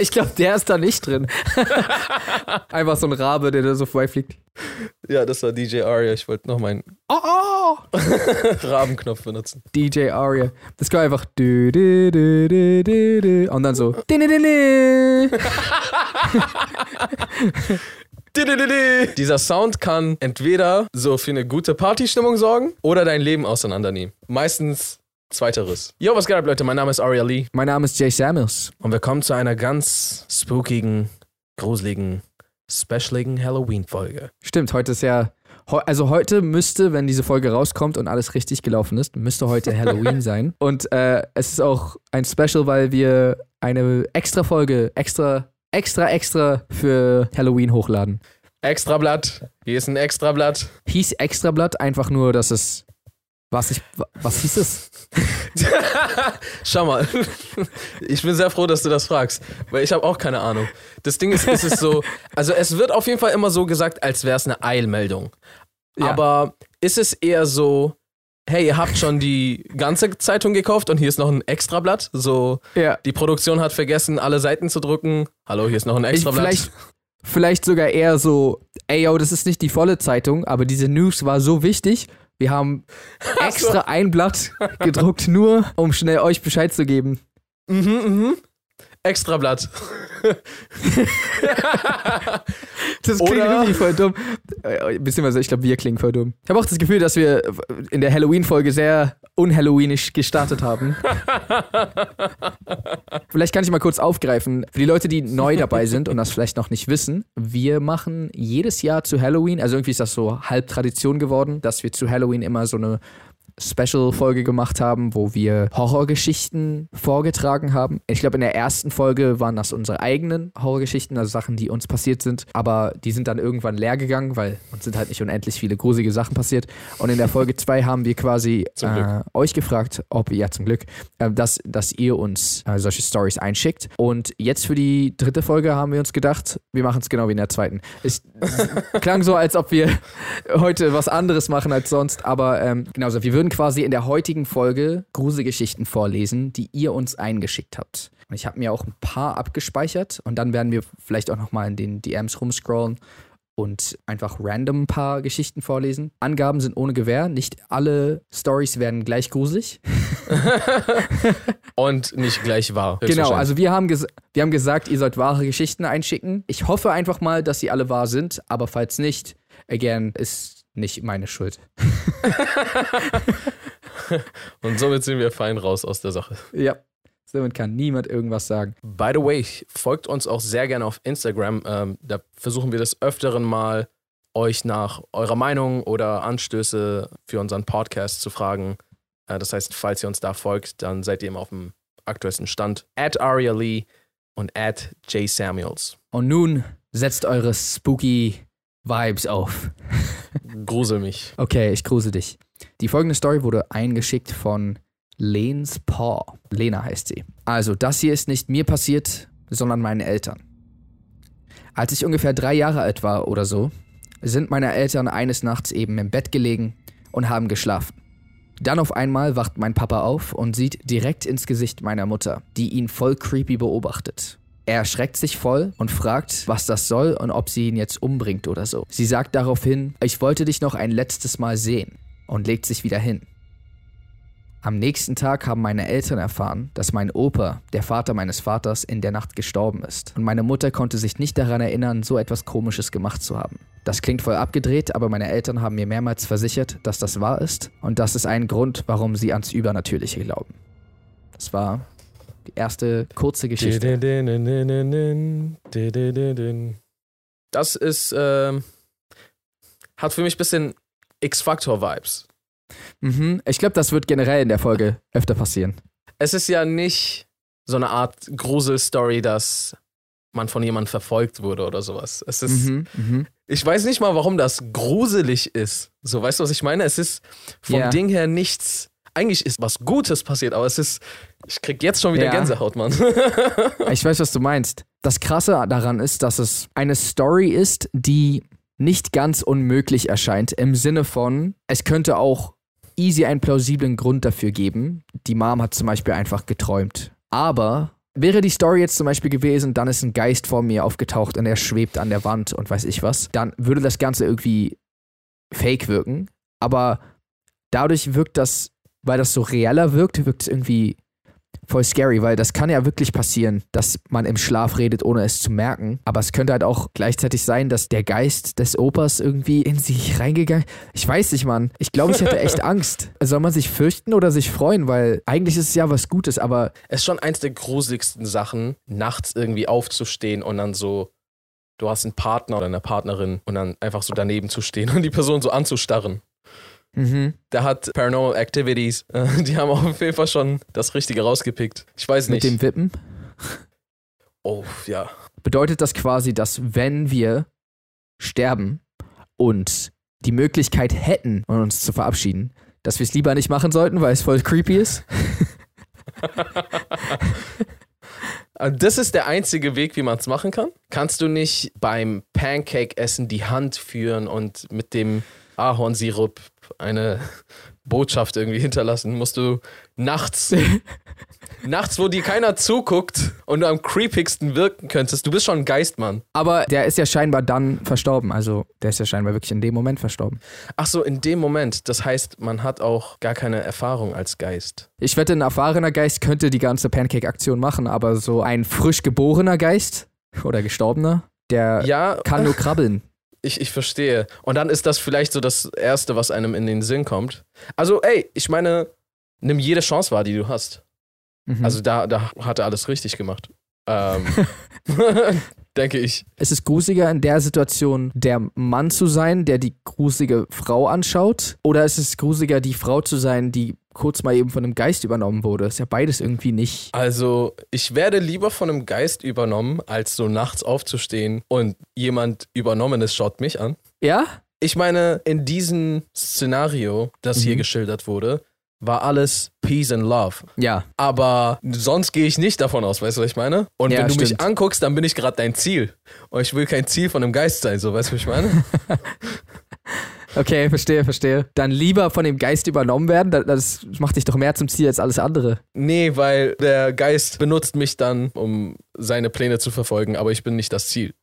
ich glaube, der ist da nicht drin. Einfach so ein Rabe, der da so vorbeifliegt. Ja, das war DJ Aria. Ich wollte noch meinen Oh, oh. Rabenknopf benutzen. DJ Aria. Das kann einfach und dann so. Dieser Sound kann entweder so für eine gute Partystimmung sorgen oder dein Leben auseinandernehmen. Meistens zweiteres. Yo, was geht ab, Leute? Mein Name ist Aria Lee Mein Name ist Jay Samuels. und wir kommen zu einer ganz spookigen, gruseligen, specialigen Halloween-Folge. Stimmt, heute ist ja. Also heute müsste, wenn diese Folge rauskommt und alles richtig gelaufen ist, müsste heute Halloween sein. Und äh, es ist auch ein Special, weil wir eine extra Folge, extra, extra, extra für Halloween hochladen. Extrablatt. Hier ist ein Extrablatt. Hieß Extrablatt einfach nur, dass es. Was ich. Was hieß es? Schau mal, ich bin sehr froh, dass du das fragst, weil ich habe auch keine Ahnung. Das Ding ist, ist es so, also es wird auf jeden Fall immer so gesagt, als wäre es eine Eilmeldung. Ja. Aber ist es eher so, hey, ihr habt schon die ganze Zeitung gekauft und hier ist noch ein Extrablatt? So, Ja. die Produktion hat vergessen, alle Seiten zu drücken. Hallo, hier ist noch ein Ich, Extrablatt. vielleicht, vielleicht sogar eher so, ey yo, das ist nicht die volle Zeitung, aber diese News war so wichtig. Wir haben extra ein Blatt gedruckt, nur um schnell euch Bescheid zu geben. Mhm, mhm. Extrablatt. Das klingt Oder- wirklich voll dumm. Äh, Beziehungsweise, ich glaube, wir klingen voll dumm. Ich habe auch das Gefühl, dass wir in der Halloween-Folge sehr unhalloweenisch gestartet haben. vielleicht kann ich mal kurz aufgreifen. Für die Leute, die neu dabei sind und das vielleicht noch nicht wissen, wir machen jedes Jahr zu Halloween, also irgendwie ist das so halb Tradition geworden, dass wir zu Halloween immer so eine Special-Folge gemacht haben, wo wir Horrorgeschichten vorgetragen haben. Ich glaube, in der ersten Folge waren das unsere eigenen Horrorgeschichten, also Sachen, die uns passiert sind, aber die sind dann irgendwann leer gegangen, weil uns sind halt nicht unendlich viele gruselige Sachen passiert. Und in der Folge 2 haben wir quasi äh, euch gefragt, ob ihr, ja zum Glück, äh, dass, dass ihr uns äh, solche Stories einschickt. Und jetzt für die dritte Folge haben wir uns gedacht, wir machen es genau wie in der zweiten. Es klang so, als ob wir heute was anderes machen als sonst, aber ähm, genauso. Wir würden quasi in der heutigen Folge Gruselgeschichten vorlesen, die ihr uns eingeschickt habt. Und ich habe mir auch ein paar abgespeichert und dann werden wir vielleicht auch nochmal in den DMs rumscrollen und einfach random ein paar Geschichten vorlesen. Angaben sind ohne Gewähr. Nicht alle Stories werden gleich gruselig. Und nicht gleich wahr. Genau, also wir haben, wir haben gesagt, ihr sollt wahre Geschichten einschicken. Ich hoffe einfach mal, dass sie alle wahr sind, aber falls nicht, again, ist nicht meine Schuld. Und somit sind wir fein raus aus der Sache. Ja. Somit kann niemand irgendwas sagen. By the way, folgt uns auch sehr gerne auf Instagram. Ähm, da versuchen wir des Öfteren mal, euch nach eurer Meinung oder Anstöße für unseren Podcast zu fragen. Äh, das heißt, falls ihr uns da folgt, dann seid ihr immer auf dem aktuellsten Stand. At Aria Lee und at Jay Samuels. Und nun setzt eure spooky Vibes auf. Grusel mich. Okay, ich gruse dich. Die folgende Story wurde eingeschickt von Lens Paw. Lena heißt sie. Also, das hier ist nicht mir passiert, sondern meinen Eltern. Als ich ungefähr drei Jahre alt war oder so, sind meine Eltern eines Nachts eben im Bett gelegen und haben geschlafen. Dann auf einmal wacht mein Papa auf und sieht direkt ins Gesicht meiner Mutter, die ihn voll creepy beobachtet. Er erschreckt sich voll und fragt, was das soll und ob sie ihn jetzt umbringt oder so. Sie sagt daraufhin, ich wollte dich noch ein letztes Mal sehen und legt sich wieder hin. Am nächsten Tag haben meine Eltern erfahren, dass mein Opa, der Vater meines Vaters, in der Nacht gestorben ist. Und meine Mutter konnte sich nicht daran erinnern, so etwas Komisches gemacht zu haben. Das klingt voll abgedreht, aber meine Eltern haben mir mehrmals versichert, dass das wahr ist. Und das ist ein Grund, warum sie ans Übernatürliche glauben. Das war die erste kurze Geschichte. Das ist, ähm, hat für mich ein bisschen X-Factor-Vibes. Mhm. Ich glaube, das wird generell in der Folge öfter passieren. Es ist ja nicht so eine Art Grusel-Story, dass man von jemandem verfolgt wurde oder sowas. Es ist, Mhm. Mhm. ich weiß nicht mal, warum das gruselig ist. So, weißt du, was ich meine? Es ist vom Ja. Ding her nichts eigentlich ist was Gutes passiert, aber es ist, ich krieg jetzt schon wieder Ja. Gänsehaut, Mann. Ich weiß, was du meinst. Das Krasse daran ist, dass es eine Story ist, die nicht ganz unmöglich erscheint, im Sinne von, es könnte auch easy einen plausiblen Grund dafür geben. Die Mom hat zum Beispiel einfach geträumt. Aber wäre die Story jetzt zum Beispiel gewesen, dann ist ein Geist vor mir aufgetaucht und er schwebt an der Wand und weiß ich was, dann würde das Ganze irgendwie fake wirken. Aber dadurch wirkt das, weil das so reeller wirkt, wirkt es irgendwie voll scary, weil das kann ja wirklich passieren, dass man im Schlaf redet, ohne es zu merken. Aber es könnte halt auch gleichzeitig sein, dass der Geist des Opas irgendwie in sich reingegangen. Ich weiß nicht, Mann. Ich glaube, ich hätte echt Angst. Soll man sich fürchten oder sich freuen? Weil eigentlich ist es ja was Gutes, aber Es ist schon eins der gruseligsten Sachen, nachts irgendwie aufzustehen und dann so, du hast einen Partner oder eine Partnerin und dann einfach so daneben zu stehen und die Person so anzustarren. Mhm. Der hat Paranormal Activities. Die haben auf jeden Fall schon das Richtige rausgepickt. Ich weiß mit nicht. dem Wippen oh, ja. bedeutet das quasi, dass wenn wir sterben und die Möglichkeit hätten, uns zu verabschieden, dass wir es lieber nicht machen sollten, weil es voll creepy ist? Das ist der einzige Weg, wie man es machen kann. Kannst du nicht beim Pancake-Essen die Hand führen und mit dem Ahornsirup eine Botschaft irgendwie hinterlassen? Musst du nachts, nachts, wo dir keiner zuguckt und du am creepigsten wirken könntest. Du bist schon ein Geist, Mann. Aber der ist ja scheinbar dann verstorben. Also der ist ja scheinbar wirklich in dem Moment verstorben. Ach so, in dem Moment. Das heißt, man hat auch gar keine Erfahrung als Geist. Ich wette, ein erfahrener Geist könnte die ganze Pancake-Aktion machen, aber so ein frisch geborener Geist oder gestorbener, der Ja, kann nur krabbeln. Ich, ich verstehe. Und dann ist das vielleicht so das Erste, was einem in den Sinn kommt. Also, ey, ich meine, nimm jede Chance wahr, die du hast. Mhm. Also da, da hat er alles richtig gemacht. Ähm, denke ich. ist es gruseliger in der Situation, der Mann zu sein, der die gruselige Frau anschaut? Oder ist es gruseliger, die Frau zu sein, die kurz mal eben von einem Geist übernommen wurde? Ist ja beides irgendwie nicht. Also, ich werde lieber von einem Geist übernommen, als so nachts aufzustehen und jemand Übernommenes schaut mich an. Ja? Ich meine, in diesem Szenario, das hier Mhm. geschildert wurde, war alles Peace and Love. Ja. Aber sonst gehe ich nicht davon aus, weißt du, was ich meine? Und Ja, wenn du mich stimmt. anguckst, dann bin ich gerade dein Ziel. Und ich will kein Ziel von einem Geist sein, so, weißt du, was ich meine? Okay, verstehe, verstehe. Dann lieber von dem Geist übernommen werden, da- das macht dich doch mehr zum Ziel als alles andere. nee, weil der Geist benutzt mich dann, um seine Pläne zu verfolgen, aber ich bin nicht das Ziel.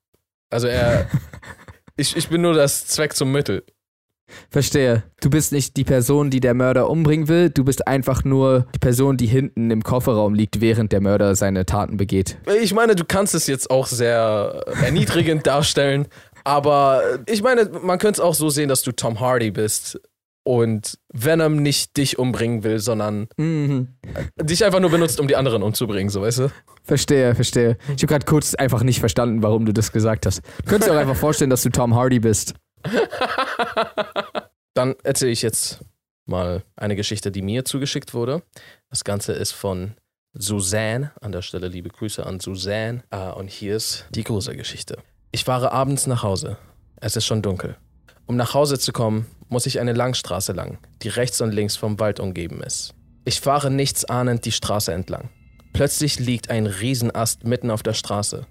Also er. ich, ich bin nur das Zweck zum Mittel. Verstehe. Du bist nicht die Person, die der Mörder umbringen will, du bist einfach nur die Person, die hinten im Kofferraum liegt, während der Mörder seine Taten begeht. Ich meine, du kannst es jetzt auch sehr erniedrigend darstellen, aber ich meine, man könnte es auch so sehen, dass du Tom Hardy bist und Venom nicht dich umbringen will, sondern Mhm. dich einfach nur benutzt, um die anderen umzubringen, so weißt du? Verstehe, verstehe. Ich habe gerade kurz einfach nicht verstanden, warum du das gesagt hast. Könntest du auch einfach vorstellen, dass du Tom Hardy bist. Dann erzähle ich jetzt mal eine Geschichte, die mir zugeschickt wurde. Das Ganze ist von Suzanne. An der Stelle liebe Grüße an Suzanne. Ah, und hier ist die Gruselgeschichte. Ich fahre abends nach Hause. Es ist schon dunkel. Um nach Hause zu kommen, muss ich eine Langstraße lang, die rechts und links vom Wald umgeben ist. Ich fahre nichtsahnend die Straße entlang. Plötzlich liegt ein Riesenast mitten auf der Straße.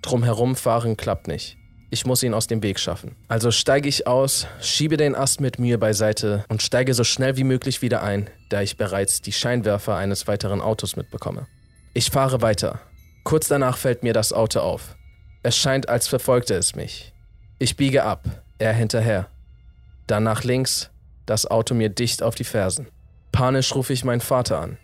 Drumherum fahren klappt nicht. Ich muss ihn aus dem Weg schaffen. Also steige ich aus, schiebe den Ast mit Mühe beiseite und steige so schnell wie möglich wieder ein, da ich bereits die Scheinwerfer eines weiteren Autos mitbekomme. Ich fahre weiter. Kurz danach fällt mir das Auto auf. Es scheint, als verfolgte es mich. Ich biege ab, er hinterher. Dann nach links, das Auto mir dicht auf die Fersen. Panisch rufe ich meinen Vater an.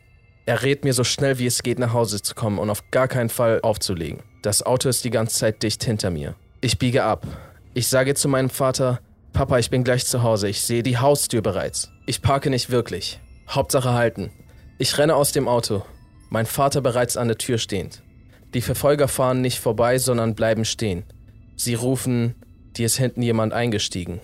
Er rät mir so schnell wie es geht nach Hause zu kommen und auf gar keinen Fall aufzulegen. Das Auto ist die ganze Zeit dicht hinter mir. Ich biege ab. Ich sage zu meinem Vater, Papa, ich bin gleich zu Hause. Ich sehe die Haustür bereits. Ich parke nicht wirklich. Hauptsache halten. Ich renne aus dem Auto. Mein Vater bereits an der Tür stehend. Die Verfolger fahren nicht vorbei, sondern bleiben stehen. Sie rufen, die ist hinten jemand eingestiegen.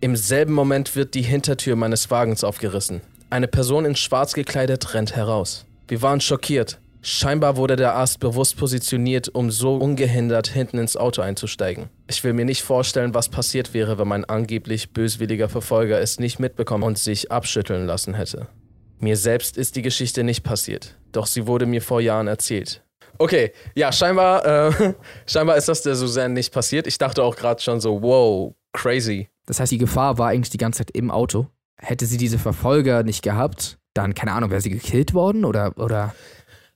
Im selben Moment wird die Hintertür meines Wagens aufgerissen. Eine Person in schwarz gekleidet rennt heraus. Wir waren schockiert. Scheinbar wurde der Ast bewusst positioniert, um so ungehindert hinten ins Auto einzusteigen. Ich will mir nicht vorstellen, was passiert wäre, wenn mein angeblich böswilliger Verfolger es nicht mitbekommen und sich abschütteln lassen hätte. Mir selbst ist die Geschichte nicht passiert, doch sie wurde mir vor Jahren erzählt. Okay, ja, scheinbar, äh, scheinbar ist das der Suzanne nicht passiert. Ich dachte auch gerade schon so, wow, crazy. Das heißt, die Gefahr war eigentlich die ganze Zeit im Auto. Hätte sie diese Verfolger nicht gehabt, dann, keine Ahnung, wäre sie gekillt worden oder, oder?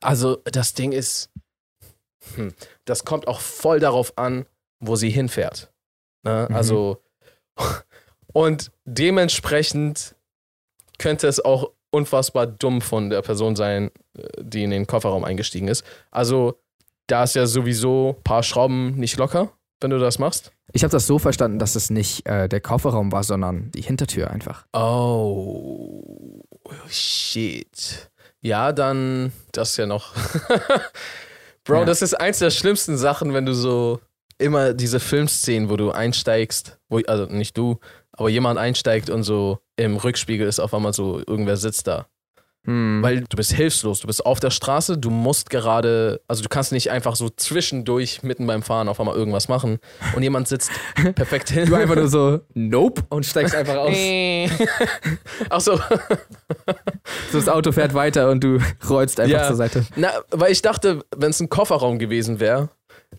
Also, das Ding ist, hm, das kommt auch voll darauf an, wo sie hinfährt. Ne? Mhm. Also, und dementsprechend könnte es auch unfassbar dumm von der Person sein, äh, die in den Kofferraum eingestiegen ist. Also, da ist ja sowieso ein paar Schrauben nicht locker, wenn du das machst. Ich habe das so verstanden, dass es nicht äh, der Kofferraum war, sondern die Hintertür einfach. Oh, shit. Ja, dann, das ist ja noch. Bro, Ja. das ist eins der schlimmsten Sachen, wenn du so immer diese Filmszenen, wo du einsteigst, wo, also nicht du, aber jemand einsteigt und so im Rückspiegel ist auf einmal so, irgendwer sitzt da. Hm. Weil du bist hilflos, du bist auf der Straße, du musst gerade, also du kannst nicht einfach so zwischendurch mitten beim Fahren auf einmal irgendwas machen und jemand sitzt perfekt hin. du einfach nur so, nope, und steigst einfach aus. Ach so, So, das Auto fährt weiter und du rollst einfach Ja. zur Seite. Na, weil ich dachte, wenn es ein Kofferraum gewesen wäre,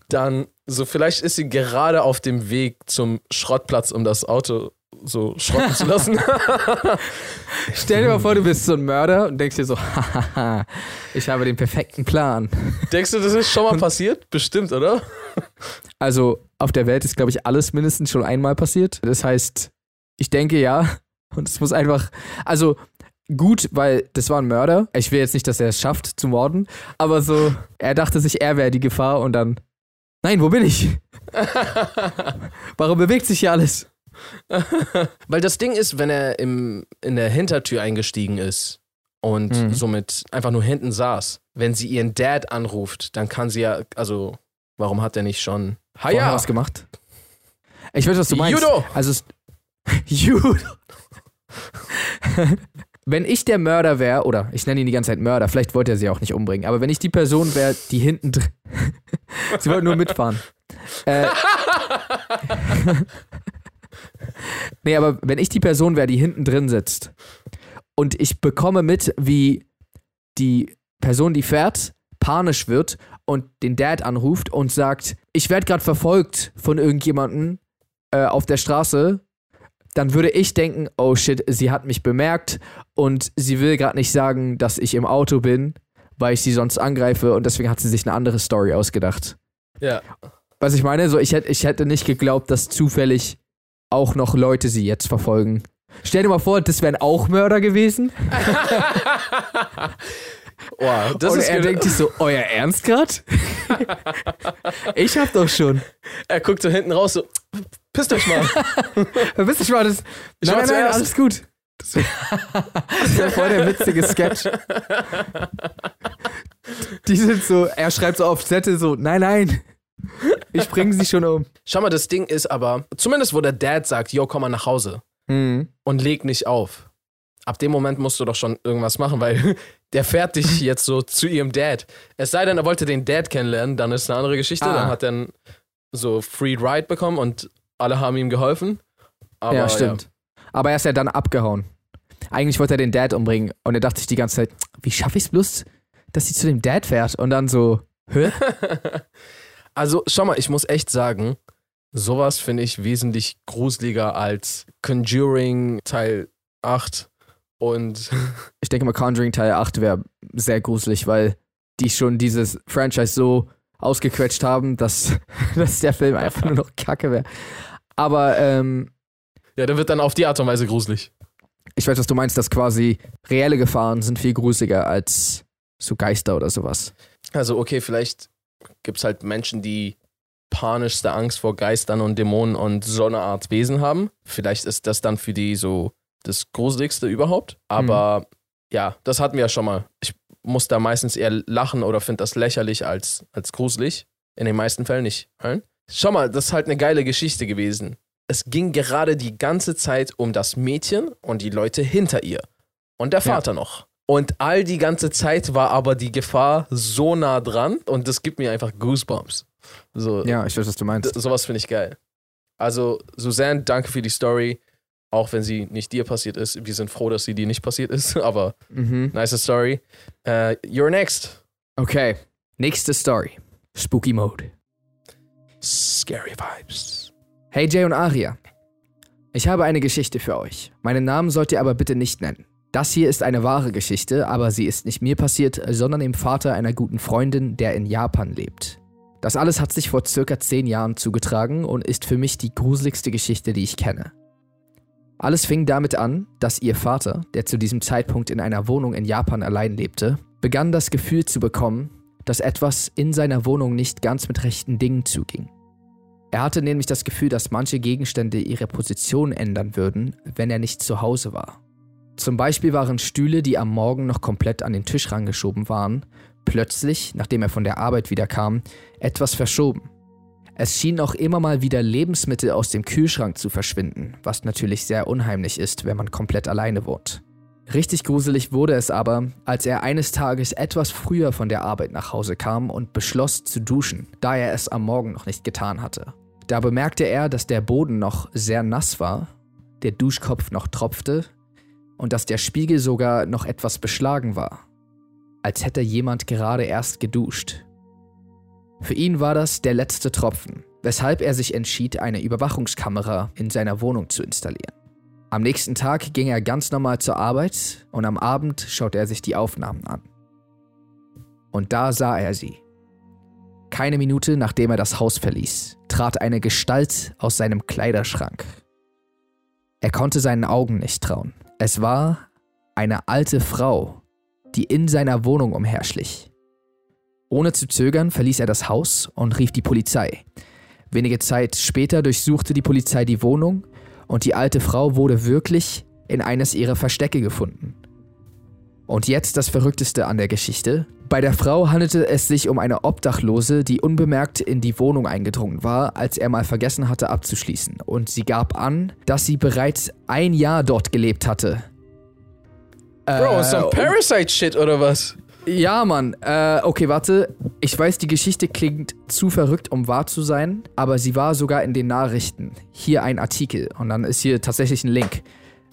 dann so vielleicht ist sie gerade auf dem Weg zum Schrottplatz, um das Auto so schrotten zu lassen. Stell dir mal vor, du bist so ein Mörder und denkst dir so, ich habe den perfekten Plan. Denkst du, das ist schon mal passiert? Bestimmt, oder? Also auf der Welt ist, glaube ich, alles mindestens schon einmal passiert. Das heißt, ich denke ja. Und es muss einfach, also gut, weil das war ein Mörder. Ich will jetzt nicht, dass er es schafft zu morden, aber so, er dachte sich, er wäre die Gefahr und dann, nein, wo bin ich? Warum bewegt sich hier alles? Weil das Ding ist, wenn er im, in der Hintertür eingestiegen ist und Mhm. somit einfach nur hinten saß, wenn sie ihren Dad anruft, dann kann sie ja, also, warum hat er nicht schon Haja, was gemacht? Ich weiß, was du meinst. Judo! Also Judo. wenn ich der Mörder wäre, oder ich nenne ihn die ganze Zeit Mörder, vielleicht wollte er sie auch nicht umbringen, aber wenn ich die Person wäre, die hinten drin. sie wollte nur mitfahren. Äh, nee, aber wenn ich die Person wäre, die hinten drin sitzt und ich bekomme mit, wie die Person, die fährt, panisch wird und den Dad anruft und sagt, ich werde gerade verfolgt von irgendjemandem äh, auf der Straße, dann würde ich denken, oh shit, sie hat mich bemerkt und sie will gerade nicht sagen, dass ich im Auto bin, weil ich sie sonst angreife und deswegen hat sie sich eine andere Story ausgedacht. Ja. Was ich meine, so ich hätte ich hätte nicht geglaubt, dass zufällig auch noch Leute sie jetzt verfolgen. Stell dir mal vor, das wären auch Mörder gewesen. Wow, das und ist er denkt sich so, euer Ernst grad? ich hab doch schon. Er guckt so hinten raus, so, pisst euch mal. Wisst ihr schon, das. Ich nein, nein, nein, alles gut. Das wäre wär voll der witzige Sketch. Die sind so, er schreibt so auf Zettel so, nein, nein. Ich bringe sie schon um. Schau mal, das Ding ist aber, zumindest wo der Dad sagt, yo, komm mal nach Hause Mhm. und leg nicht auf. Ab dem Moment musst du doch schon irgendwas machen, weil der fährt dich jetzt so zu ihrem Dad. Es sei denn, er wollte den Dad kennenlernen, dann ist eine andere Geschichte. Ah. Dann hat er so Free Ride bekommen und alle haben ihm geholfen. Aber, ja, stimmt. Aber er ist ja dann abgehauen. Eigentlich wollte er den Dad umbringen und er dachte sich die ganze Zeit, wie schaffe ich es bloß, dass sie zu dem Dad fährt? Und dann so, hä? Also, schau mal, ich muss echt sagen, sowas finde ich wesentlich gruseliger als Conjuring Teil 8 und Ich denke mal, Conjuring Teil 8 wäre sehr gruselig, weil die schon dieses Franchise so ausgequetscht haben, dass, dass der Film einfach nur noch Kacke wäre. Aber ähm, ja, der wird dann auf die Art und Weise gruselig. ich weiß, was du meinst, dass quasi reelle Gefahren sind viel gruseliger als so Geister oder sowas. Also, okay, vielleicht gibt es halt Menschen, die panischste Angst vor Geistern und Dämonen und so eine Art Wesen haben. Vielleicht ist das dann für die so das Gruseligste überhaupt. Aber ja, das hatten wir ja schon mal. Ich muss da meistens eher lachen oder finde das lächerlich als, als gruselig. In den meisten Fällen nicht. Schau mal, das ist halt eine geile Geschichte gewesen. Es ging gerade die ganze Zeit um das Mädchen und die Leute hinter ihr. Und der Ja. Vater noch. Und all die ganze Zeit war aber die Gefahr so nah dran und das gibt mir einfach Goosebumps. So, Ja, ich weiß, was du meinst. sowas finde ich geil. Also, Suzanne, danke für die Story. Auch wenn sie nicht dir passiert ist. Wir sind froh, dass sie dir nicht passiert ist, aber Mhm. nice Story. Äh, you're next. Okay. Nächste Story. Spooky Mode. Scary Vibes. Hey Jay und Aria. Ich habe eine Geschichte für euch. Meinen Namen sollt ihr aber bitte nicht nennen. Das hier ist eine wahre Geschichte, aber sie ist nicht mir passiert, sondern dem Vater einer guten Freundin, der in Japan lebt. Das alles hat sich vor circa zehn Jahren zugetragen und ist für mich die gruseligste Geschichte, die ich kenne. Alles fing damit an, dass ihr Vater, der zu diesem Zeitpunkt in einer Wohnung in Japan allein lebte, begann das Gefühl zu bekommen, dass etwas in seiner Wohnung nicht ganz mit rechten Dingen zuging. Er hatte nämlich das Gefühl, dass manche Gegenstände ihre Position ändern würden, wenn er nicht zu Hause war. Zum Beispiel waren Stühle, die am Morgen noch komplett an den Tisch rangeschoben waren, plötzlich, nachdem er von der Arbeit wiederkam, etwas verschoben. Es schien auch immer mal wieder Lebensmittel aus dem Kühlschrank zu verschwinden, was natürlich sehr unheimlich ist, wenn man komplett alleine wohnt. Richtig gruselig wurde es aber, als er eines Tages etwas früher von der Arbeit nach Hause kam und beschloss zu duschen, da er es am Morgen noch nicht getan hatte. Da bemerkte er, dass der Boden noch sehr nass war, der Duschkopf noch tropfte und dass der Spiegel sogar noch etwas beschlagen war, als hätte jemand gerade erst geduscht. Für ihn war das der letzte Tropfen, weshalb er sich entschied, eine Überwachungskamera in seiner Wohnung zu installieren. Am nächsten Tag ging er ganz normal zur Arbeit und am Abend schaute er sich die Aufnahmen an. Und da sah er sie. Keine Minute nachdem er das Haus verließ, trat eine Gestalt aus seinem Kleiderschrank. Er konnte seinen Augen nicht trauen. Es war eine alte Frau, die in seiner Wohnung umherschlich. Ohne zu zögern verließ er das Haus und rief die Polizei. Wenige Zeit später durchsuchte die Polizei die Wohnung und die alte Frau wurde wirklich in eines ihrer Verstecke gefunden. Und jetzt das Verrückteste an der Geschichte. Bei der Frau handelte es sich um eine Obdachlose, die unbemerkt in die Wohnung eingedrungen war, als er mal vergessen hatte abzuschließen. Und sie gab an, dass sie bereits ein Jahr dort gelebt hatte. Bro, Äh, some Parasite-Shit oder was? ja, Mann. Äh, okay, warte. Ich weiß, die Geschichte klingt zu verrückt, um wahr zu sein, aber sie war sogar in den Nachrichten. Hier ein Artikel und dann ist hier tatsächlich ein Link.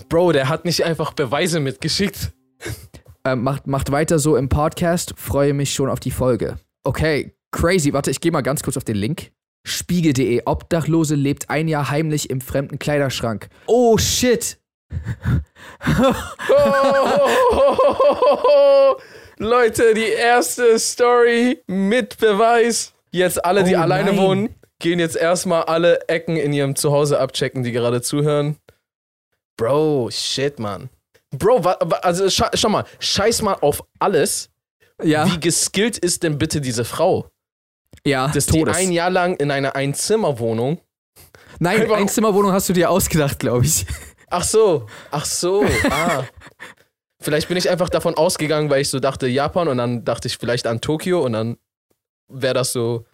Bro, der hat nicht einfach Beweise mitgeschickt. Äh, macht, macht weiter so im Podcast. Freue mich schon auf die Folge. Okay, crazy. Warte, ich gehe mal ganz kurz auf den Link. Spiegel.de. Obdachlose lebt ein Jahr heimlich im fremden Kleiderschrank. Oh shit. Oh, Leute, die erste Story mit Beweis. Jetzt alle, die Oh alleine nein. wohnen, gehen jetzt erstmal alle Ecken in ihrem Zuhause abchecken, die gerade zuhören. Bro, shit, Mann. Bro, also scha schau mal, scheiß mal auf alles. Ja, Wie geskillt ist denn bitte diese Frau? ja, Dass des Todes. die ein Jahr lang in einer Einzimmerwohnung. Nein, Einzimmerwohnung hast du dir ausgedacht, glaube ich. Ach so, ach so, ah. Vielleicht bin ich einfach davon ausgegangen, weil ich so dachte Japan und dann dachte ich vielleicht an Tokio und dann wäre das so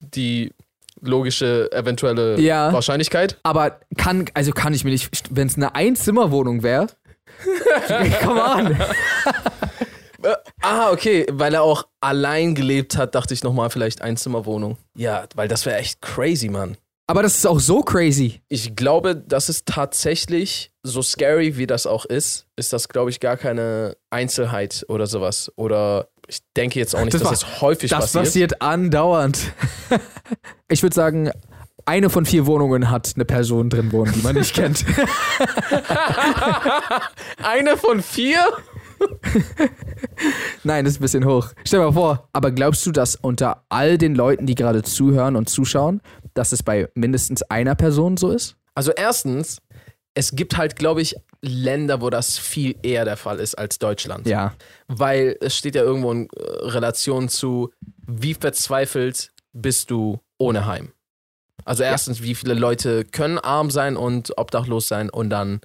die logische eventuelle Ja. Wahrscheinlichkeit. Aber kann, also kann ich mir nicht, wenn es eine Einzimmerwohnung wäre. Come on. Äh, ah, okay, weil er auch allein gelebt hat, dachte ich nochmal vielleicht Einzimmerwohnung. Ja, weil das wäre echt crazy, Mann. Aber das ist auch so crazy. Ich glaube, das ist tatsächlich, so scary wie das auch ist, ist das, glaube ich, gar keine Einzelheit oder sowas. Oder ich denke jetzt auch nicht, Das dass war- es häufig Das passiert. passiert andauernd. ich würde sagen, eine von vier Wohnungen hat eine Person drin wohnen, die man nicht kennt. Eine von vier? Nein, das ist ein bisschen hoch. Stell dir mal vor. Aber glaubst du, dass unter all den Leuten, die gerade zuhören und zuschauen, dass es bei mindestens einer Person so ist? Also erstens, es gibt halt, glaube ich, Länder, wo das viel eher der Fall ist als Deutschland. Ja. Weil es steht ja irgendwo in Relation zu, wie verzweifelt bist du ohne Heim. Also erstens, wie viele Leute können arm sein und obdachlos sein und dann,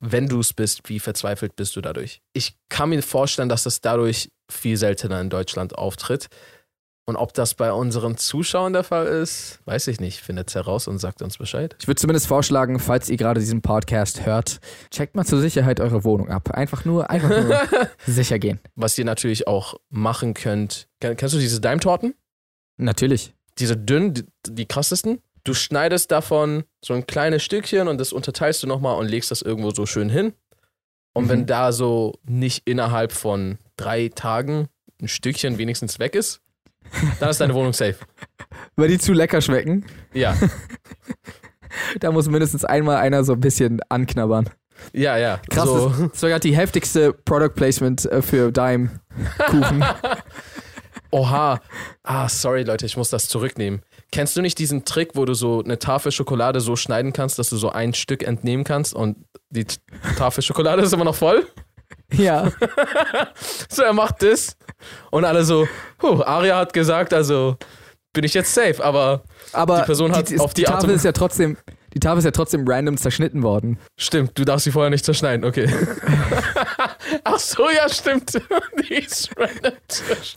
wenn du es bist, wie verzweifelt bist du dadurch. Ich kann mir vorstellen, dass das dadurch viel seltener in Deutschland auftritt. Und ob das bei unseren Zuschauern der Fall ist, weiß ich nicht. Findet es heraus und sagt uns Bescheid. Ich würde zumindest vorschlagen, falls ihr gerade diesen Podcast hört, checkt mal zur Sicherheit eure Wohnung ab. Einfach nur, einfach nur sicher gehen. Was ihr natürlich auch machen könnt. Kenn- Kennst du diese Daimtorten? Natürlich. Diese dünnen, die, die krassesten? Du schneidest davon so ein kleines Stückchen und das unterteilst du nochmal und legst das irgendwo so schön hin. Und Mhm. wenn da so nicht innerhalb von drei Tagen ein Stückchen wenigstens weg ist, dann ist deine Wohnung safe. Weil die zu lecker schmecken. Ja, Da muss mindestens einmal einer so ein bisschen anknabbern. ja, ja. Krass, So. das, war gerade die heftigste Product Placement äh, für Dime Kuchen. Oha. Ah, sorry, Leute, ich muss das zurücknehmen. Kennst du nicht diesen Trick, wo du so eine Tafel Schokolade so schneiden kannst, dass du so ein Stück entnehmen kannst und die Tafel Schokolade ist immer noch voll? ja. So, er macht das und alle so, huh, Aria hat gesagt, also bin ich jetzt safe, aber Aber Die Person hat die, auf die die Tafel und- ist ja trotzdem, die Tafel ist ja trotzdem random zerschnitten worden. stimmt, du darfst sie vorher nicht zerschneiden, okay. Ach so, ja, stimmt.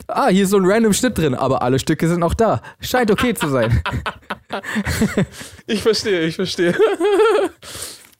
Ah, hier ist so ein random Schnitt drin, aber alle Stücke sind noch da. Scheint okay zu sein. Ich verstehe, ich verstehe.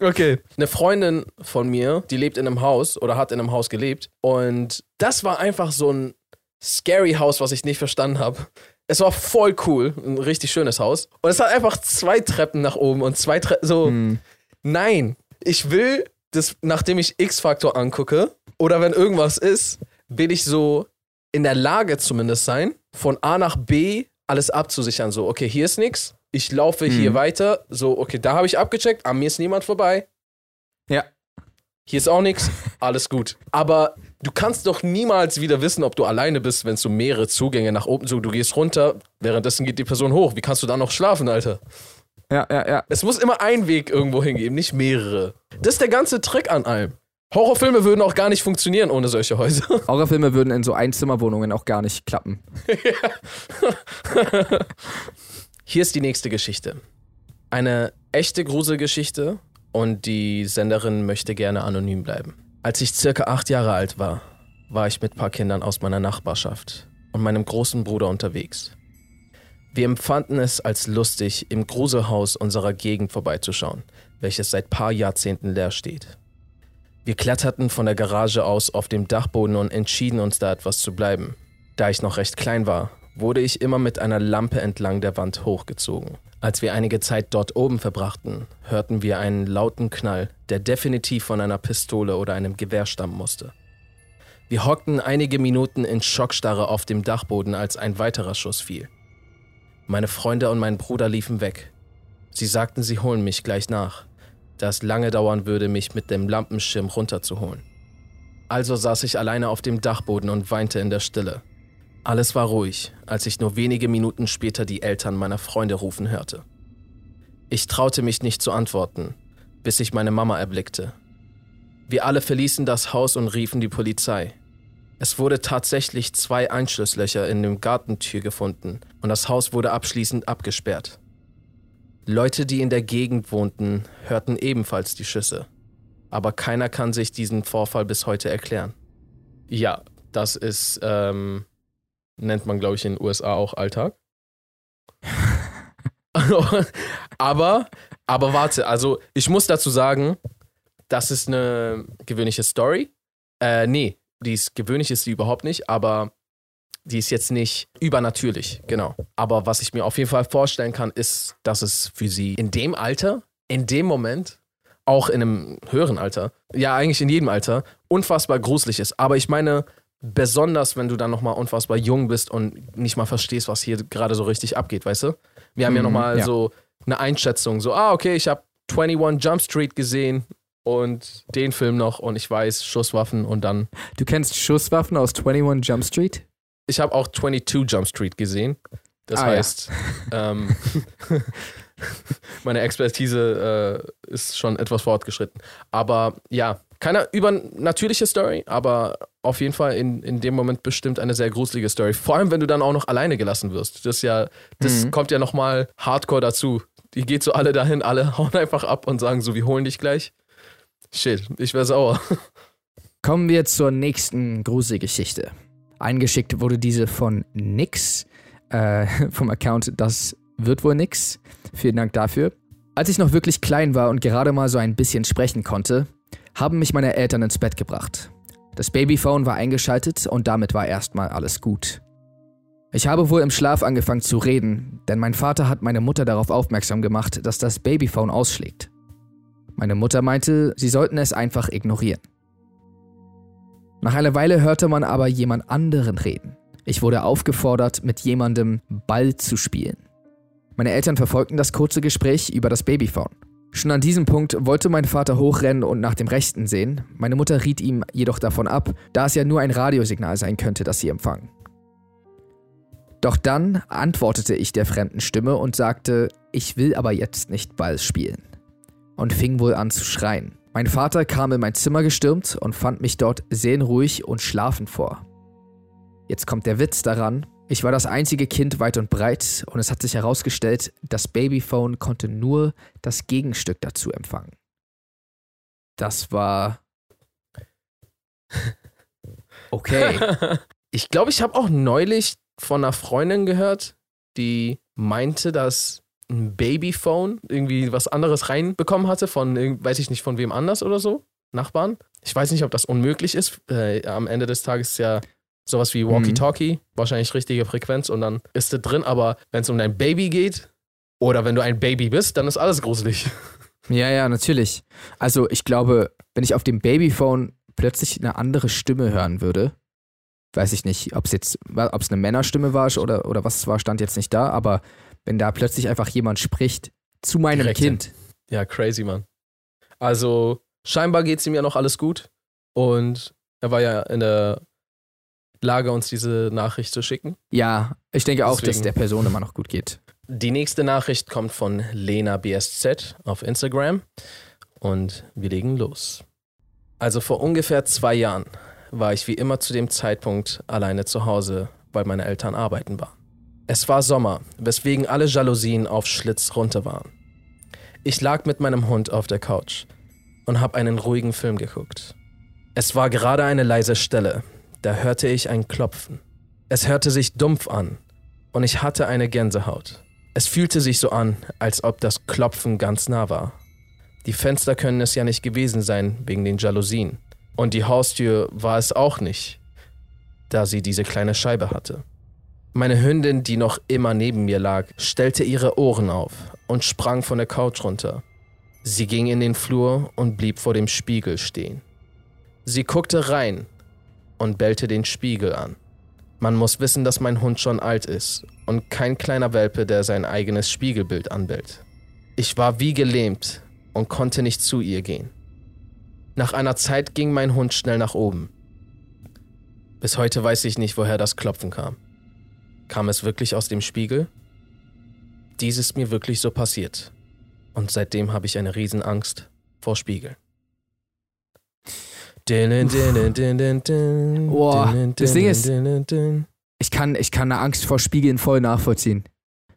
Okay. Eine Freundin von mir, die lebt in einem Haus oder hat in einem Haus gelebt. Und das war einfach so ein scary Haus, was ich nicht verstanden habe. Es war voll cool, ein richtig schönes Haus. Und es hat einfach zwei Treppen nach oben und zwei Treppen. So, Hm. nein, ich will, das, nachdem ich X-Faktor angucke oder wenn irgendwas ist, will ich so in der Lage zumindest sein, von A nach B alles abzusichern. So, okay, hier ist nichts. Ich laufe hier Mhm. weiter. So, okay, da habe ich abgecheckt. An mir ist niemand vorbei. Ja. Hier ist auch nichts. Alles gut. Aber du kannst doch niemals wieder wissen, ob du alleine bist, wenn es so mehrere Zugänge nach oben so Du gehst runter, währenddessen geht die Person hoch. Wie kannst du da noch schlafen, Alter? Ja, ja, ja. Es muss immer ein Weg irgendwo hingeben, nicht mehrere. Das ist der ganze Trick an allem. Horrorfilme würden auch gar nicht funktionieren ohne solche Häuser. Horrorfilme würden in so Einzimmerwohnungen auch gar nicht klappen. Hier ist die nächste Geschichte. Eine echte Gruselgeschichte und die Senderin möchte gerne anonym bleiben. Als ich circa acht Jahre alt war, war ich mit ein paar Kindern aus meiner Nachbarschaft und meinem großen Bruder unterwegs. Wir empfanden es als lustig, im Gruselhaus unserer Gegend vorbeizuschauen, welches seit paar Jahrzehnten leer steht. Wir kletterten von der Garage aus auf dem Dachboden und entschieden uns da etwas zu bleiben. Da ich noch recht klein war, wurde ich immer mit einer Lampe entlang der Wand hochgezogen. Als wir einige Zeit dort oben verbrachten, hörten wir einen lauten Knall, der definitiv von einer Pistole oder einem Gewehr stammen musste. Wir hockten einige Minuten in Schockstarre auf dem Dachboden, als ein weiterer Schuss fiel. Meine Freunde und mein Bruder liefen weg. Sie sagten, sie holen mich gleich nach, da es lange dauern würde, mich mit dem Lampenschirm runterzuholen. Also saß ich alleine auf dem Dachboden und weinte in der Stille. Alles war ruhig, als ich nur wenige Minuten später die Eltern meiner Freunde rufen hörte. Ich traute mich nicht zu antworten, bis ich meine Mama erblickte. Wir alle verließen das Haus und riefen die Polizei. Es wurde tatsächlich zwei Einschlusslöcher in dem Gartentür gefunden und das Haus wurde abschließend abgesperrt. Leute, die in der Gegend wohnten, hörten ebenfalls die Schüsse. Aber keiner kann sich diesen Vorfall bis heute erklären. Ja, das ist, ähm, nennt man, glaube ich, in den USA auch Alltag. aber, aber warte, also ich muss dazu sagen, das ist eine gewöhnliche Story. Äh, nee, die ist gewöhnlich ist sie überhaupt nicht, aber die ist jetzt nicht übernatürlich, genau. Aber was ich mir auf jeden Fall vorstellen kann, ist, dass es für sie in dem Alter, in dem Moment, auch in einem höheren Alter, ja eigentlich in jedem Alter, unfassbar gruselig ist. Aber ich meine, besonders wenn du dann nochmal unfassbar jung bist und nicht mal verstehst, was hier gerade so richtig abgeht, weißt du? Wir haben ja Mhm, nochmal ja. so eine Einschätzung, so, ah, okay, ich habe 21 Jump Street gesehen und den Film noch und ich weiß, Schusswaffen und dann, Du kennst Schusswaffen aus 21 Jump Street? Ich habe auch 22 Jump Street gesehen. Das Ah, ja. heißt, ähm, meine Expertise äh, ist schon etwas fortgeschritten. Aber ja, keine übernatürliche Story, aber auf jeden Fall in, in dem Moment bestimmt eine sehr gruselige Story. Vor allem, wenn du dann auch noch alleine gelassen wirst. Das ja, das Mhm. kommt ja nochmal hardcore dazu. Die geht so alle dahin, alle hauen einfach ab und sagen so, wir holen dich gleich. Shit, ich wäre sauer. Kommen wir zur nächsten Gruselgeschichte. Eingeschickt wurde diese von Nix, äh, vom Account Das wird wohl nix. Vielen Dank dafür. Als ich noch wirklich klein war und gerade mal so ein bisschen sprechen konnte, haben mich meine Eltern ins Bett gebracht. Das Babyphone war eingeschaltet und damit war erstmal alles gut. Ich habe wohl im Schlaf angefangen zu reden, denn mein Vater hat meine Mutter darauf aufmerksam gemacht, dass das Babyphone ausschlägt. Meine Mutter meinte, sie sollten es einfach ignorieren. Nach einer Weile hörte man aber jemand anderen reden. Ich wurde aufgefordert, mit jemandem Ball zu spielen. Meine Eltern verfolgten das kurze Gespräch über das Babyphone. Schon an diesem Punkt wollte mein Vater hochrennen und nach dem Rechten sehen. Meine Mutter riet ihm jedoch davon ab, da es ja nur ein Radiosignal sein könnte, das sie empfangen. Doch dann antwortete ich der fremden Stimme und sagte, ich will aber jetzt nicht Ball spielen. Und fing wohl an zu schreien. Mein Vater kam in mein Zimmer gestürmt und fand mich dort seelenruhig und schlafend vor. Jetzt kommt der Witz daran. Ich war das einzige Kind weit und breit und es hat sich herausgestellt, das Babyphone konnte nur das Gegenstück dazu empfangen. Das war. Okay. Ich glaube, ich habe auch neulich von einer Freundin gehört, die meinte, dass ein Babyphone irgendwie was anderes reinbekommen hatte von, weiß ich nicht, von wem anders oder so, Nachbarn. Ich weiß nicht, ob das unmöglich ist. Äh, am Ende des Tages ist ja sowas wie Walkie-Talkie, mhm. wahrscheinlich richtige Frequenz und dann ist es drin, aber wenn es um dein Baby geht oder wenn du ein Baby bist, dann ist alles gruselig. Ja, ja, natürlich. Also ich glaube, wenn ich auf dem Babyphone plötzlich eine andere Stimme hören würde, weiß ich nicht, ob es jetzt, ob es eine Männerstimme war oder, oder was war, stand jetzt nicht da, aber wenn da plötzlich einfach jemand spricht zu meinem Direkt Kind. Hin. Ja, crazy, Mann. Also, scheinbar geht es ihm ja noch alles gut und er war ja in der Lage, uns diese Nachricht zu schicken. Ja, ich denke auch, Deswegen. dass der Person immer noch gut geht. Die nächste Nachricht kommt von Lena BSZ auf Instagram und wir legen los. Also vor ungefähr zwei Jahren war ich wie immer zu dem Zeitpunkt alleine zu Hause, weil meine Eltern arbeiten waren. Es war Sommer, weswegen alle Jalousien auf Schlitz runter waren. Ich lag mit meinem Hund auf der Couch und habe einen ruhigen Film geguckt. Es war gerade eine leise Stelle, da hörte ich ein Klopfen. Es hörte sich dumpf an und ich hatte eine Gänsehaut. Es fühlte sich so an, als ob das Klopfen ganz nah war. Die Fenster können es ja nicht gewesen sein wegen den Jalousien. Und die Haustür war es auch nicht, da sie diese kleine Scheibe hatte. Meine Hündin, die noch immer neben mir lag, stellte ihre Ohren auf und sprang von der Couch runter. Sie ging in den Flur und blieb vor dem Spiegel stehen. Sie guckte rein und bellte den Spiegel an. Man muss wissen, dass mein Hund schon alt ist und kein kleiner Welpe, der sein eigenes Spiegelbild anbellt. Ich war wie gelähmt und konnte nicht zu ihr gehen. Nach einer Zeit ging mein Hund schnell nach oben. Bis heute weiß ich nicht, woher das Klopfen kam. Kam es wirklich aus dem Spiegel? Dies ist mir wirklich so passiert. Und seitdem habe ich eine Riesenangst vor Spiegeln. Boah, das Ding ist, ich kann, ich kann eine Angst vor Spiegeln voll nachvollziehen.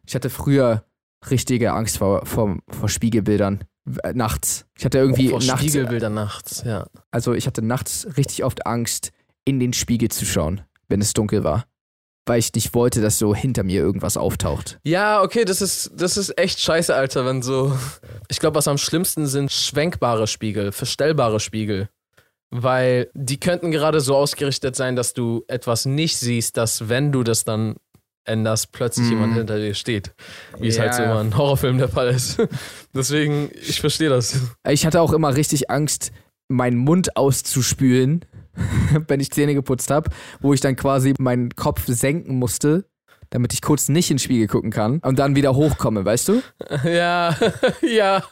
Ich hatte früher richtige Angst vor, vor, vor Spiegelbildern. Äh, nachts. Ich hatte irgendwie oh, vor nachts. Spiegelbilder nachts, ja. Also ich hatte nachts richtig oft Angst, in den Spiegel zu schauen, wenn es dunkel war. Weil ich nicht wollte, dass so hinter mir irgendwas auftaucht. Ja, okay, das ist, das ist echt scheiße, Alter, wenn so. Ich glaube, was am schlimmsten sind schwenkbare Spiegel, verstellbare Spiegel. Weil die könnten gerade so ausgerichtet sein, dass du etwas nicht siehst, dass wenn du das dann änderst, plötzlich mm. jemand hinter dir steht. Wie es halt so immer in Horrorfilmen der Fall ist. Deswegen, ich verstehe das. Ich hatte auch immer richtig Angst, meinen Mund auszuspülen, wenn ich Zähne geputzt habe, wo ich dann quasi meinen Kopf senken musste, damit ich kurz nicht in den Spiegel gucken kann und dann wieder hochkomme, weißt du? Ja, ja,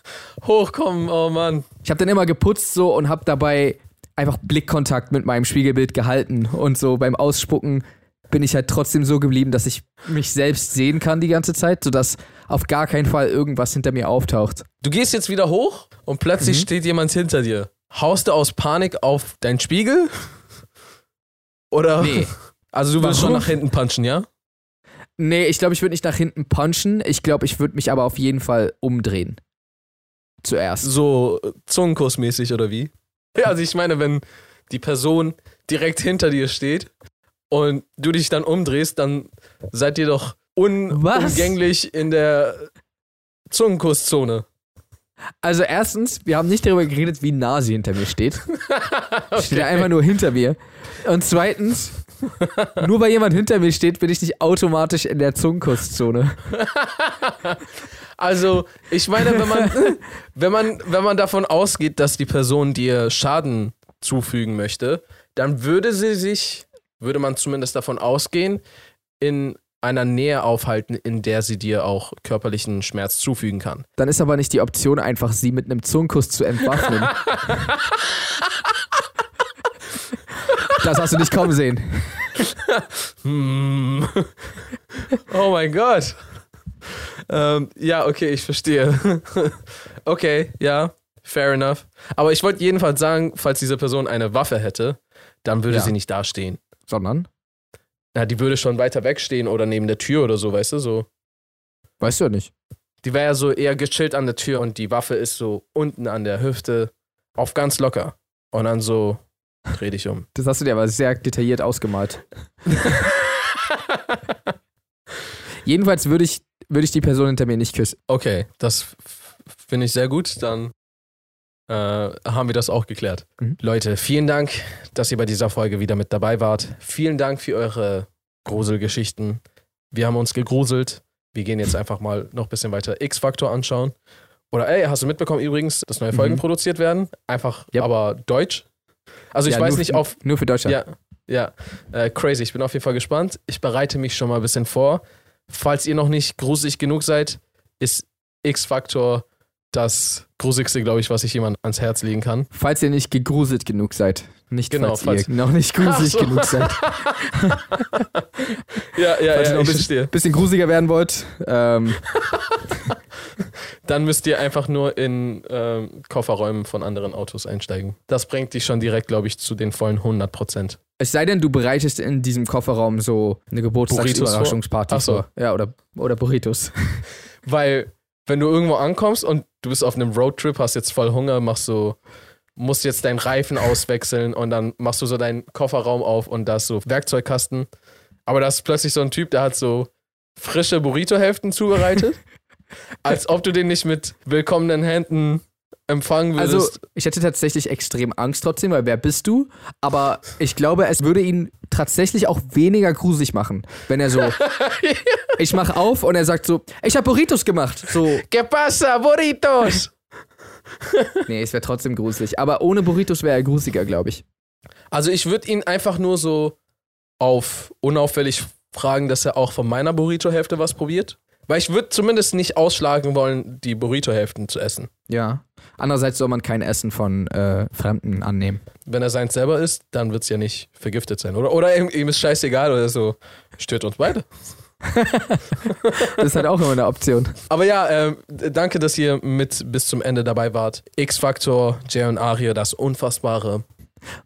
hochkommen, oh Mann. Ich habe dann immer geputzt so und habe dabei einfach Blickkontakt mit meinem Spiegelbild gehalten und so beim Ausspucken bin ich halt trotzdem so geblieben, dass ich mich selbst sehen kann die ganze Zeit, sodass auf gar keinen Fall irgendwas hinter mir auftaucht. Du gehst jetzt wieder hoch und plötzlich mhm. steht jemand hinter dir. Haust du aus Panik auf deinen Spiegel? Oder? Nee. Also du willst schon nach hinten punchen, ja? Nee, ich glaube, ich würde nicht nach hinten punchen. Ich glaube, ich würde mich aber auf jeden Fall umdrehen. Zuerst. So äh, Zungenkussmäßig oder wie? Ja, also ich meine, wenn die Person direkt hinter dir steht und du dich dann umdrehst, dann seid ihr doch unumgänglich in der Zungenkusszone. Also erstens, wir haben nicht darüber geredet, wie nah sie hinter mir steht. okay. Steht einfach nur hinter mir. Und zweitens, Nur weil jemand hinter mir steht, bin ich nicht automatisch in der Zungenkusszone. Also, ich meine, wenn man, wenn man, wenn man davon ausgeht, dass die Person dir Schaden zufügen möchte, dann würde sie sich, würde man zumindest davon ausgehen, in einer Nähe aufhalten, in der sie dir auch körperlichen Schmerz zufügen kann. Dann ist aber nicht die Option, einfach sie mit einem Zungenkuss zu entwaffnen. das hast du nicht kommen sehen. Hm. Oh mein Gott. Ähm, ja, okay, ich verstehe. okay, ja, fair enough. Aber ich wollte jedenfalls sagen, falls diese Person eine Waffe hätte, dann würde Ja. sie nicht dastehen. Sondern? Ja, die würde schon weiter wegstehen oder neben der Tür oder so, weißt du, so. Weißt du ja nicht. Die wäre ja so eher gechillt an der Tür und die Waffe ist so unten an der Hüfte auf ganz locker. Und dann so dreh dich um. Das hast du dir aber sehr detailliert ausgemalt. Jedenfalls würde ich, würde ich die Person hinter mir nicht küssen. Okay, das finde ich sehr gut. Dann äh, haben wir das auch geklärt. Mhm. Leute, vielen Dank, dass ihr bei dieser Folge wieder mit dabei wart. Vielen Dank für eure Gruselgeschichten. Wir haben uns gegruselt. Wir gehen jetzt einfach mal noch ein bisschen weiter X-Factor anschauen. Oder ey, hast du mitbekommen übrigens, dass neue Folgen Mhm. produziert werden? Einfach, Yep. aber deutsch. Also ich Ja, weiß nicht auf Nur für Deutschland. ja, ja. Äh, crazy. Ich bin auf jeden Fall gespannt. Ich bereite mich schon mal ein bisschen vor. Falls ihr noch nicht gruselig genug seid, ist X-Factor das gruseligste, glaube ich, was ich jemand ans Herz legen kann. Falls ihr nicht gegruselt genug seid. Nicht, Genau, falls, falls- ihr noch nicht gruselig so. genug seid. Ja, ja, Falls ihr ja, noch ein bisschen, bisschen gruseliger werden wollt, ähm, Dann müsst ihr einfach nur in ähm, Kofferräumen von anderen Autos einsteigen. Das bringt dich schon direkt, glaube ich, zu den vollen 100 Prozent. es sei denn, du bereitest in diesem Kofferraum so eine Geburtstagsüberraschungsparty Ach so. vor. Ja, oder, oder Burritos. Weil, wenn du irgendwo ankommst und du bist auf einem Roadtrip, hast jetzt voll Hunger, machst so, musst jetzt deinen Reifen auswechseln und dann machst du so deinen Kofferraum auf und da ist so Werkzeugkasten. Aber da ist plötzlich so ein Typ, der hat so frische Burrito-Hälften zubereitet. als ob du den nicht mit willkommenen Händen empfangen Also, würdest. ich hätte tatsächlich extrem Angst trotzdem, weil wer bist du? Aber ich glaube, es würde ihn tatsächlich auch weniger gruselig machen, wenn er so, ich mach auf und er sagt so, ich habe Burritos gemacht. So, ¿Qué pasa, Burritos? nee, es wäre trotzdem gruselig. Aber ohne Burritos wäre er gruseliger, glaube ich. Also ich würde ihn einfach nur so auf unauffällig fragen, dass er auch von meiner Burrito-Hälfte was probiert. Weil ich würde zumindest nicht ausschlagen wollen, die Burrito-Hälften zu essen. Ja. Andererseits soll man kein Essen von äh, Fremden annehmen. Wenn er seins selber isst, dann wird es ja nicht vergiftet sein. Oder, oder ihm, ihm ist scheißegal oder so. Stört uns beide. Das ist halt auch immer eine Option. Aber ja, ähm, danke, dass ihr mit bis zum Ende dabei wart. X-Factor, Jay und Aria, das Unfassbare.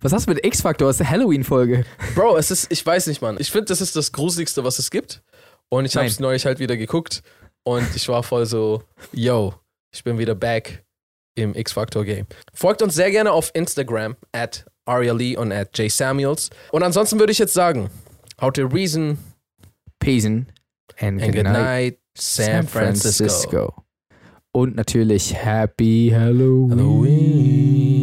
Was hast du mit X-Factor? Das ist eine Halloween-Folge. Bro, es ist, ich weiß nicht, Mann. Ich finde, das ist das Gruseligste, was es gibt. Und ich habe es neulich halt wieder geguckt und ich war voll so, yo, ich bin wieder back im X-Factor-Game. Folgt uns sehr gerne auf Instagram at Aria Lee und at Jay Samuels. Und ansonsten würde ich jetzt sagen, how to reason Peace and and good night, San Francisco. Und natürlich Happy Halloween. Halloween.